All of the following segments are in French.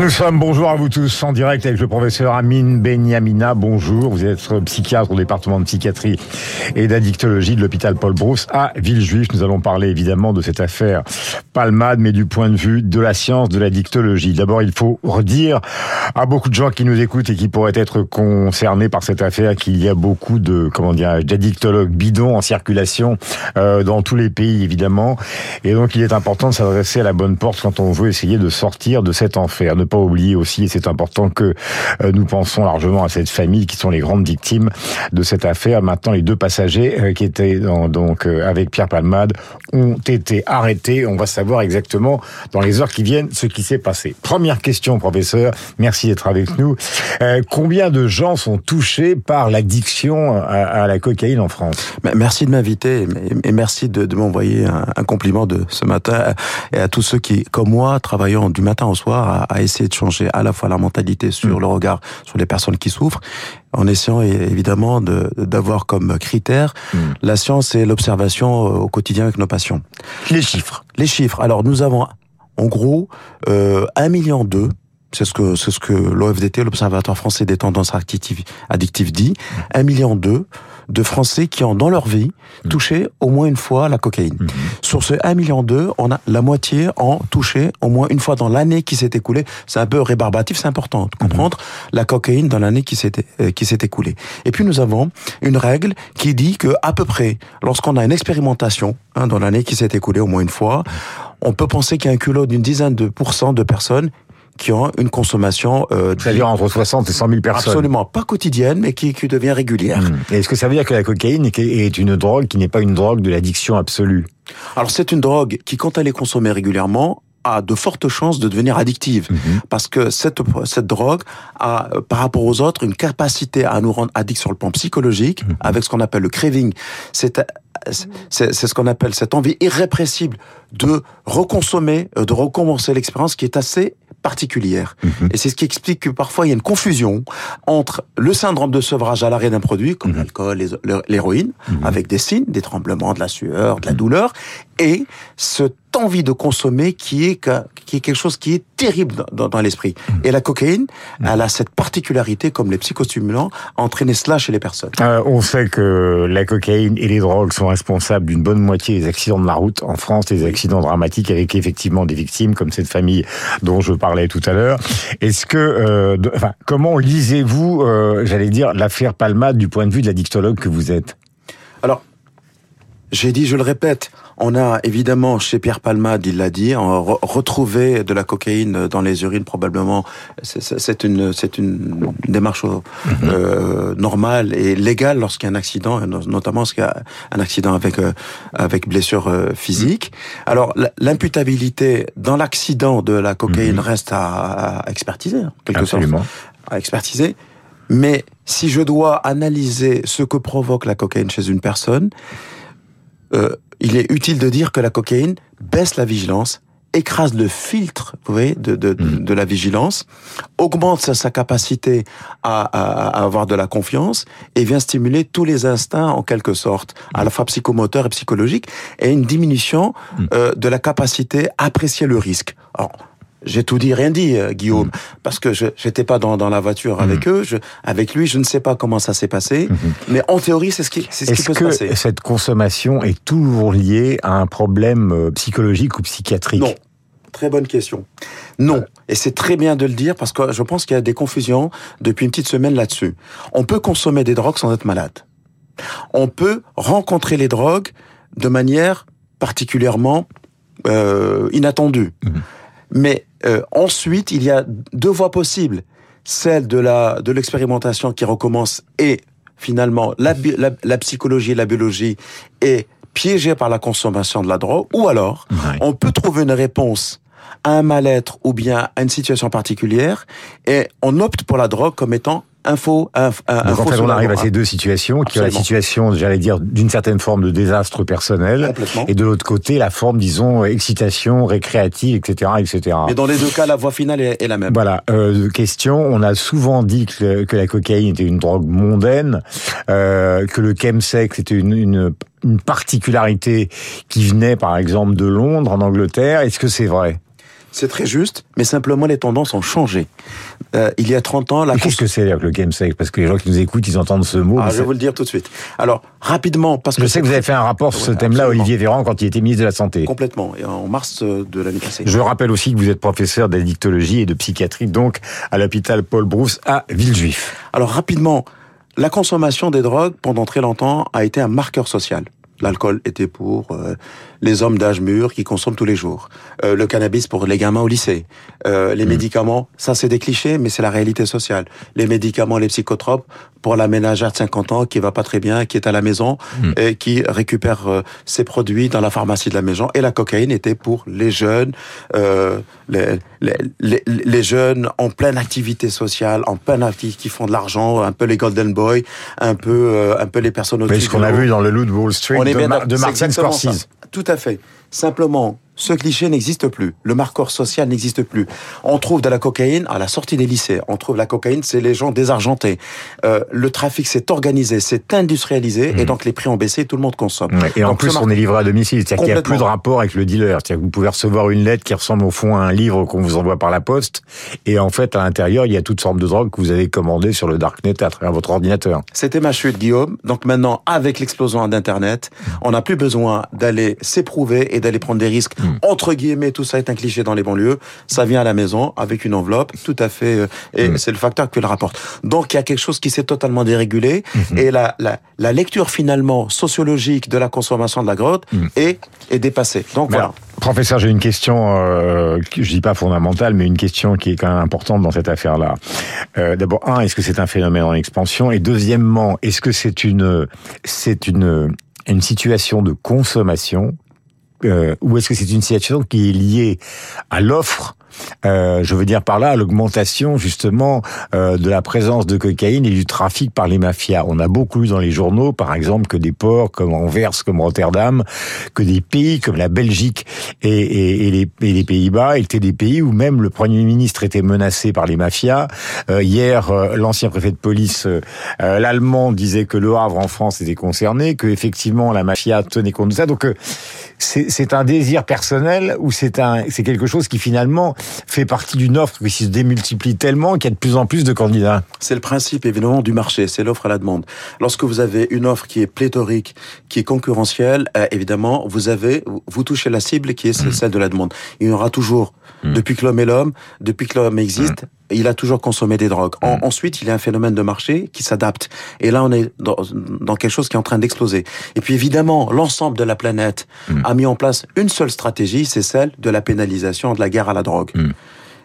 Nous sommes, bonjour à vous tous, en direct avec le professeur Amine Benyamina. Bonjour, vous êtes psychiatre au département de psychiatrie et d'addictologie de l'hôpital Paul Brousse à Villejuif. Nous allons parler évidemment de cette affaire Palmade, mais du point de vue de la science de l'addictologie. D'abord, il faut redire à beaucoup de gens qui nous écoutent et qui pourraient être concernés par cette affaire qu'il y a beaucoup de, comment dire, d'addictologues bidons en circulation euh, dans tous les pays, évidemment. Et donc, il est important de s'adresser à la bonne porte quand on veut essayer de sortir de cet enfer ne pas oublier aussi, et c'est important que euh, nous pensons largement à cette famille qui sont les grandes victimes de cette affaire. Maintenant, les deux passagers euh, qui étaient donc euh, avec Pierre Palmade ont été arrêtés. On va savoir exactement dans les heures qui viennent ce qui s'est passé. Première question, professeur. Merci d'être avec nous. combien de gens sont touchés par l'addiction à, la cocaïne en France? Merci de m'inviter et merci de, m'envoyer un, compliment de ce matin et à tous ceux qui, comme moi, travaillant du matin au soir à, à essayer de changer à la fois la mentalité sur mm. le regard sur les personnes qui souffrent, en essayant évidemment d'avoir comme critère mm. la science et l'observation euh, au quotidien avec nos patients. Les chiffres. Les chiffres. Alors nous avons en gros euh, 1 million d'eux c'est ce que c'est ce que l'OFDT, l'Observatoire français des tendances addictives, dit. Mm. Un million d'eux de Français qui ont dans leur vie mmh. touché au moins une fois la cocaïne. Mmh. Sur ce 1 million d'eux, on a la moitié ont touché au moins une fois dans l'année qui s'est écoulée. C'est un peu rébarbatif, c'est important de mmh. comprendre la cocaïne dans l'année qui s'est euh, qui s'est écoulée. Et puis nous avons une règle qui dit que à peu près lorsqu'on a une expérimentation hein, dans l'année qui s'est écoulée au moins une fois, on peut penser qu'il y a un culot d'une dizaine de pourcents de personnes qui ont une consommation... Euh, C'est-à-dire entre 60 et 100 000 personnes Absolument, pas quotidienne, mais qui, qui devient régulière. Hmm. Est-ce que ça veut dire que la cocaïne est une drogue qui n'est pas une drogue de l'addiction absolue? Alors c'est une drogue qui, quand elle est consommée régulièrement, a de fortes chances de devenir addictive hmm. parce que cette cette drogue a par rapport aux autres une capacité à nous rendre addicts sur le plan psychologique hmm. avec ce qu'on appelle le craving c'est c'est ce qu'on appelle cette envie irrépressible de reconsommer, euh, de recommencer l'expérience qui est assez particulière. Mhm. Et c'est ce qui explique que parfois il y a une confusion entre le syndrome de sevrage à l'arrêt d'un produit, comme mhm. l'alcool, l'héroïne, mhm. avec des signes, des tremblements, de la sueur, de la douleur, et cette envie de consommer qui est, qui est quelque chose qui est terrible dans, dans l'esprit. Et la cocaïne, elle a cette particularité, comme les psychostimulants, à entraîner cela chez les personnes. Euh, on sait que la cocaïne et les drogues sont responsables d'une bonne moitié des accidents de la route en France, des accidents dramatiques avec effectivement des victimes, comme cette famille dont je parlais tout à l'heure. Est-ce que, euh, enfin, comment lisez-vous, euh, j'allais dire, l'affaire Palma du point de vue de la dictologue que vous êtes? Alors, j'ai dit, je le répète, on a évidemment chez Pierre Palmade, il l'a dit, retrouvé de la cocaïne dans les urines probablement. C'est une c'est une démarche euh, normale et légale lorsqu'il y a un accident, notamment lorsqu'il y a un accident avec euh, avec blessure euh, physique. Mhm. Alors l'imputabilité dans l'accident de la cocaïne mhm. reste à, expertiser, quelque sorte, à expertiser. Mais si je dois analyser ce que provoque la cocaïne chez une personne, euh, il est utile de dire que la cocaïne baisse la vigilance, écrase le filtre, vous voyez, de, de, mm. de la vigilance, augmente sa, sa capacité à, à, avoir de la confiance et vient stimuler tous les instincts en quelque sorte, à la fois psychomoteur et psychologique, et une diminution mm. euh, de la capacité à apprécier le risque. Alors, j'ai tout dit, rien dit, euh, Guillaume, mm. parce que je j'étais pas dans, dans la voiture avec mm. eux, je, avec lui, je ne sais pas comment ça s'est passé, mm-hmm. mais en théorie, c'est ce qui, c'est ce qui peut se passer. Cette consommation est toujours liée à un problème euh, psychologique ou psychiatrique? Non. Très bonne question. Non. Et c'est très bien de le dire parce que je pense qu'il y a des confusions depuis une petite semaine là-dessus. On peut consommer des drogues sans être malade. On peut rencontrer les drogues de manière particulièrement euh, inattendue. Mm-hmm. Mais euh, ensuite, il y a deux voies possibles. Celle de la de l'expérimentation qui recommence et finalement la, la, psychologie et la biologie est piégée par la consommation de la drogue, ou alors on peut trouver une réponse à un mal-être ou bien à une situation particulière, et on opte pour la drogue comme étant info, info, Donc en fait, on arrive à ces deux situations, qui est la situation, j'allais dire, d'une certaine forme de désastre personnel, et de l'autre côté, la forme, disons, excitation, récréative, etc., etc. Et dans les deux cas, la voie finale est, la même. Voilà. Euh, question, on a souvent dit que, que, la cocaïne était une drogue mondaine, euh, que le chemsex était une, une, une particularité qui venait, par exemple, de Londres, en Angleterre. Est-ce que c'est vrai? C'est très juste, mais simplement les tendances ont changé. Euh, il y a 30 ans, la... Qu'est-ce que c'est le chemsex Parce que les gens qui nous écoutent, ils entendent ce mot. Ah, je vais vous le dire tout de suite. Alors, rapidement, parce que... Je sais que vous avez fait un rapport sur ce thème-là, Olivier Véran, quand il était ministre de la Santé. Complètement, et en mars euh, de l'année passée. Je rappelle aussi que vous êtes professeur d'addictologie et de psychiatrie, donc à l'hôpital Paul Brousse à Villejuif. Alors, rapidement, la consommation des drogues, pendant très longtemps, a été un marqueur social. L'alcool était pour euh, les hommes d'âge mûr qui consomment tous les jours. Euh, le cannabis pour les gamins au lycée. Euh, les mmh. médicaments, ça c'est des clichés, mais c'est la réalité sociale. Les médicaments, les psychotropes pour la ménagère de 50 ans qui va pas très bien, qui est à la maison mmh. et qui récupère euh, ses produits dans la pharmacie de la maison. Et la cocaïne était pour les jeunes, euh, les, les, les, jeunes en pleine activité sociale, en pleine activité qui font de l'argent, un peu les golden boys, un peu euh, un peu les personnes. Mais ce qu'on a vu dans le de Wall Street de, de Martin Scorsese. Tout à fait. Simplement, ce cliché n'existe plus. Le marqueur social n'existe plus. On trouve de la cocaïne à la sortie des lycées. On trouve la cocaïne, c'est les gens désargentés. Euh, le trafic s'est organisé, s'est industrialisé, et mmh. donc les prix ont baissé, tout le monde consomme. et en plus, on est livré à domicile, c'est-à-dire qu'il n'y a plus de rapport avec le dealer. C'est-à-dire que vous pouvez recevoir une lettre qui ressemble au fond à un livre qu'on vous envoie par la poste, et en fait, à l'intérieur, il y a toutes sortes de drogues que vous avez commandées sur le darknet à travers votre ordinateur. C'était ma chute, Guillaume. Donc maintenant, avec l'explosion d'Internet, on n'a plus besoin d'aller s'éprouver et d'aller prendre des risques. Entre guillemets, tout ça est un cliché dans les banlieues. Ça vient à la maison avec une enveloppe, tout à fait, euh, et mm. c'est le facteur qui le rapporte. Donc il y a quelque chose qui s'est totalement dérégulé, mm-hmm. et la, la, la, lecture finalement sociologique de la consommation de la grotte est, est dépassée. Donc voilà. Professeur, j'ai une question, euh, je dis pas fondamentale, mais une question qui est quand même importante dans cette affaire-là. Euh, D'abord, un, est-ce que c'est un phénomène en expansion? Et deuxièmement, est-ce que c'est une, c'est une, une situation de consommation euh, ou est-ce que c'est une situation qui est liée à l'offre euh, je veux dire par là l'augmentation justement euh, de la présence de cocaïne et du trafic par les mafias. On a beaucoup lu dans les journaux, par exemple, que des ports comme Anvers, comme Rotterdam, que des pays comme la Belgique et, et, et les, les Pays-Bas étaient des pays où même le Premier ministre était menacé par les mafias. Euh, hier, euh, l'ancien préfet de police, euh, l'allemand, disait que Le Havre en France était concerné, que effectivement la mafia tenait compte de ça. Donc c'est un désir personnel ou c'est quelque chose qui finalement fait partie d'une offre qui se démultiplie tellement qu'il y a de plus en plus de candidats. C'est le principe évidemment du marché, c'est l'offre à la demande. Lorsque vous avez une offre qui est pléthorique, qui est concurrentielle, euh, évidemment, vous avez vous touchez la cible qui est mmh. celle de la demande. Il y aura toujours mmh. depuis que l'homme est l'homme, depuis que l'homme existe, mmh il a toujours consommé des drogues. ensuite, il y a un phénomène de marché qui s'adapte. Et là, on est dans, dans, quelque chose qui est en train d'exploser. Et puis évidemment, l'ensemble de la planète a mis en place une seule stratégie, c'est celle de la pénalisation de la guerre à la drogue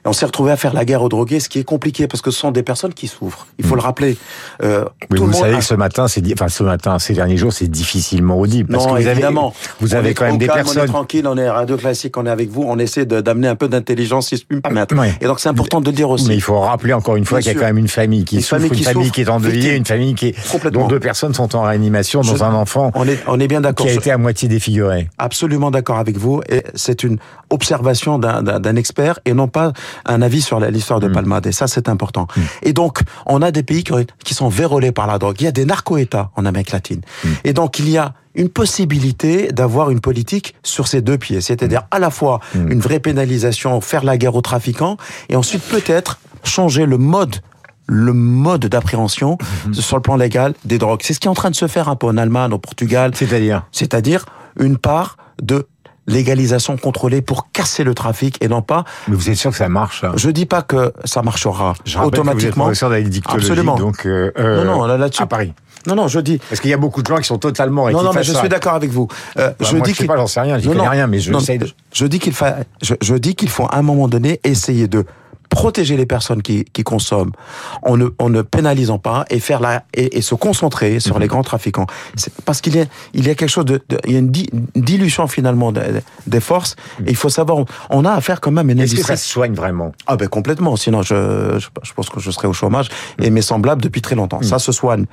on s'est retrouvé à faire la guerre aux drogués, ce qui est compliqué parce que ce sont des personnes qui souffrent. Il faut mm. le rappeler. Euh, vous savez que ce matin, c'est enfin ce matin, ces derniers jours, c'est difficilement audible parce que vous évidemment. Avez, vous avez quand même des personnes. On est tranquille, on est radio classique, on est avec vous, on essaie d'amener un peu d'intelligence, si je puis me permettre. Et donc c'est important de le dire aussi. Mais il faut rappeler encore une fois qu'il y a quand même une famille qui souffre, une famille qui est endeuillée, une famille qui est dont deux personnes sont en réanimation dans un enfant. On est on est bien d'accord. Qui a été à moitié défiguré. Absolument d'accord avec vous. Et c'est une observation d'un expert et non pas un avis sur l'histoire de mm. Palmade. Et ça, c'est important. Mm. Et donc, on a des pays qui sont vérolés par la drogue. Il y a des narco-États en Amérique latine. Mm. Et donc, il y a une possibilité d'avoir une politique sur ces deux pieds. C'est-à-dire à la fois une vraie pénalisation, faire la guerre aux trafiquants, et ensuite peut-être changer le mode le mode d'appréhension sur le plan légal des drogues. C'est ce qui est en train de se faire un peu en Allemagne, au Portugal. C'est-à-dire? C'est-à-dire une part de légalisation contrôlée pour casser le trafic et non pas. Mais vous êtes sûr que ça marche là Je dis pas que ça marchera Je automatiquement. Que vous êtes Absolument. Donc euh, non, non, là-dessus. À Paris. Non, non, je dis. Parce qu'il y a beaucoup de gens qui sont totalement. Non, non, mais je suis d'accord avec vous. Euh, bah, je moi, dis je sais pas, j'en sais rien, je connais rien, mais je non, de... Je dis qu'il faut, je, je dis qu'il faut à un moment donné essayer de protéger les personnes qui, qui consomment en ne, en ne pénalisant pas et faire la et, et se concentrer sur les grands trafiquants. Parce qu'il y a il y a quelque chose de, de- il y a une, di- une dilution finalement de- des forces. Et il faut savoir, on a affaire quand même à une Est-ce que ça se soigne vraiment? Ah ben complètement, sinon je, je, je pense que je serais au chômage et mes semblables depuis très longtemps. Ça se soigne,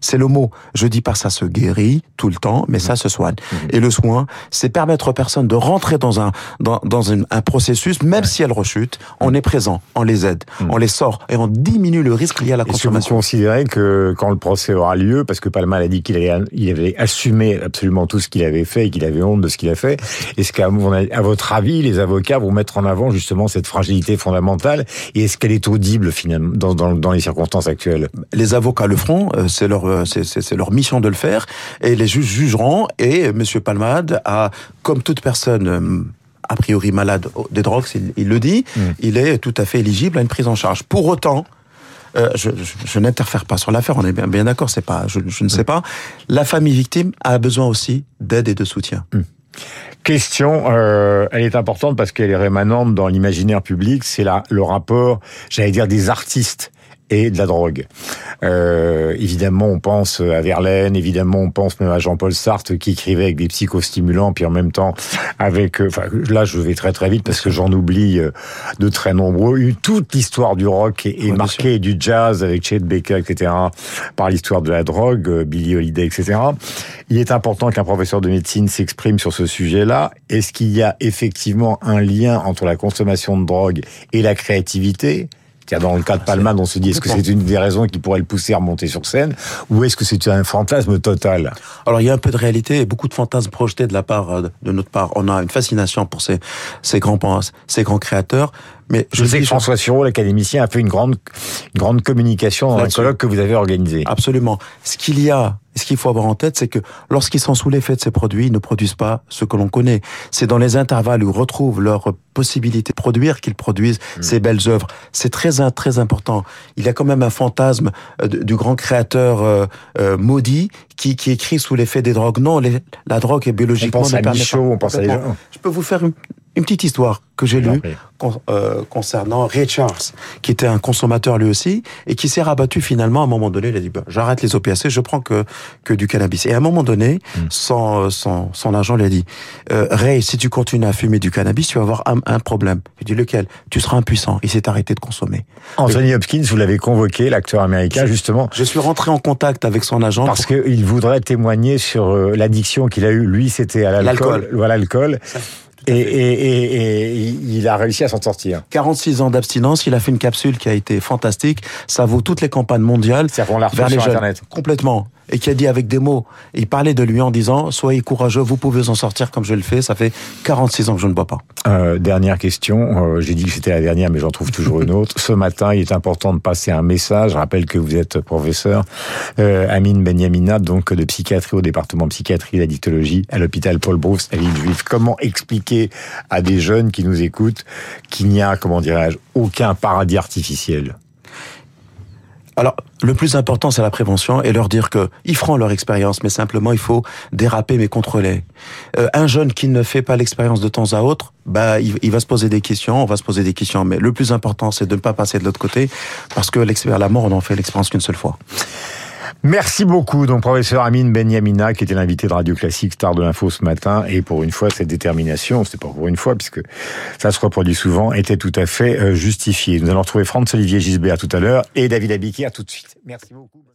c'est le mot. Je dis pas ça se guérit tout le temps, mais ça se soigne. Et le soin, c'est permettre aux personnes de rentrer dans un dans, dans une- un processus, même si elles rechutent, on est présent, on les aide, on les sort et on diminue le risque lié à la Est-ce que vous consommation. considérez que quand le procès aura lieu, parce que Palma a dit qu'il avait, il avait assumé absolument tout ce qu'il avait fait et qu'il avait honte de ce qu'il a fait, est-ce qu'à à votre avis, les avocats vont mettre en avant justement cette fragilité fondamentale et est-ce qu'elle est audible finalement dans, dans, dans les circonstances actuelles? Les avocats le feront, euh, c'est leur euh, c'est- leur mission de le faire et les juges jugeront et Monsieur Palmade a comme toute personne euh, a priori malade des drogues, il, il le dit, il est tout à fait éligible à une prise en charge. Pour autant, euh, je, je, je n'interfère pas sur l'affaire, on est bien, bien d'accord, c'est pas, je, je ne sais pas. La famille victime a besoin aussi d'aide et de soutien. Question, euh, elle est importante parce qu'elle est rémanente dans l'imaginaire public, c'est le rapport, j'allais dire, des artistes et de la drogue. Euh, évidemment, on pense à Verlaine, évidemment, on pense même à Jean-Paul Sartre qui écrivait avec des psychostimulants, puis en même temps avec... euh, Enfin, là, je vais très très vite parce que j'en oublie euh, de très nombreux. Toute l'histoire du rock est, marquée, du jazz avec Chet Baker, etc., par l'histoire de la drogue, euh, Billie Holiday, etc. Il est important qu'un professeur de médecine s'exprime sur ce sujet-là. Est-ce qu'il y a effectivement un lien entre la consommation de drogue et la créativité? Tiens, dans le cas de Palman, on se dit, est-ce que c'est une des raisons qui pourrait le pousser à remonter sur scène Ou est-ce que c'est un fantasme total? Alors il y a un peu de réalité et beaucoup de fantasmes projetés de la part euh, de notre part. On a une fascination pour ces ces grands ces grands créateurs, mais Je sais que François Sureau, l'académicien, a fait une grande, une grande communication dans un colloque que vous avez organisé. Absolument. Ce qu'il y a, ce qu'il faut avoir en tête, c'est que lorsqu'ils sont sous l'effet de ces produits, ils ne produisent pas ce que l'on connaît. C'est dans les intervalles où ils retrouvent leur possibilité de produire qu'ils produisent ces belles œuvres. C'est très très important. Il y a quand même un fantasme euh, du grand créateur euh, euh, maudit qui, qui écrit sous l'effet des drogues. Non, les- la drogue est On biologiquement. pense ne à Michaud, on pense à Complètement. gens. Je peux vous faire une, une petite histoire que j'ai lue con- euh, concernant Ray Charles, qui était un consommateur lui aussi, et qui s'est rabattu finalement à un moment donné, il a dit, bah, j'arrête les opiacés, je prends que, que du cannabis. Et à un moment donné, Hmm. son, son, son agent lui a dit, euh, Ray, si tu continues à fumer du cannabis, tu vas avoir un, un problème. Il dit, lequel? Tu seras impuissant. Il s'est arrêté de consommer. Anthony Hopkins, vous l'avez convoqué, l'acteur américain, justement, Je suis rentré en contact avec son agent. parce qu'il voudrait témoigner sur euh, l'addiction qu'il a eue. Lui, c'était à. L'alcool. Voilà, l'alcool. Et, et, et, et il a réussi à s'en sortir. 46 ans d'abstinence, il a fait une capsule qui a été fantastique. Ça vaut toutes les campagnes mondiales. La retrouve vers les sur jeunes. Internet. Complètement. Et qui a dit avec des mots, il parlait de lui en disant, soyez courageux, vous pouvez en sortir comme je le fais, ça fait 46 ans que je ne bois pas. Euh, dernière question, euh, j'ai dit que c'était la dernière, mais j'en trouve toujours une autre. Ce matin, il est important de passer un message. Je rappelle que vous êtes professeur, euh, Amine Benyamina, donc de psychiatrie au département psychiatrie et d'addictologie à l'hôpital Paul Brousse à Villejuif. Comment expliquer à des jeunes qui nous écoutent qu'il n'y a, comment dirais-je, aucun paradis artificiel? Alors, le plus important, c'est la prévention et leur dire que ils feront leur expérience, mais simplement, il faut déraper mais contrôler. Euh, un jeune qui ne fait pas l'expérience de temps à autre, bah, il, il va se poser des questions, on va se poser des questions, mais le plus important, c'est de ne pas passer de l'autre côté, parce que la mort, on en fait l'expérience qu'une seule fois. Merci beaucoup, donc professeur Amine Benyamina, qui était l'invité de Radio Classique, star de l'info ce matin, et pour une fois, cette détermination, c'était pas pour une fois, puisque ça se reproduit souvent, était tout à fait euh, justifiée. Nous allons retrouver Franz-Olivier Gisbert tout à l'heure, et David Abiquière tout de suite. Merci beaucoup.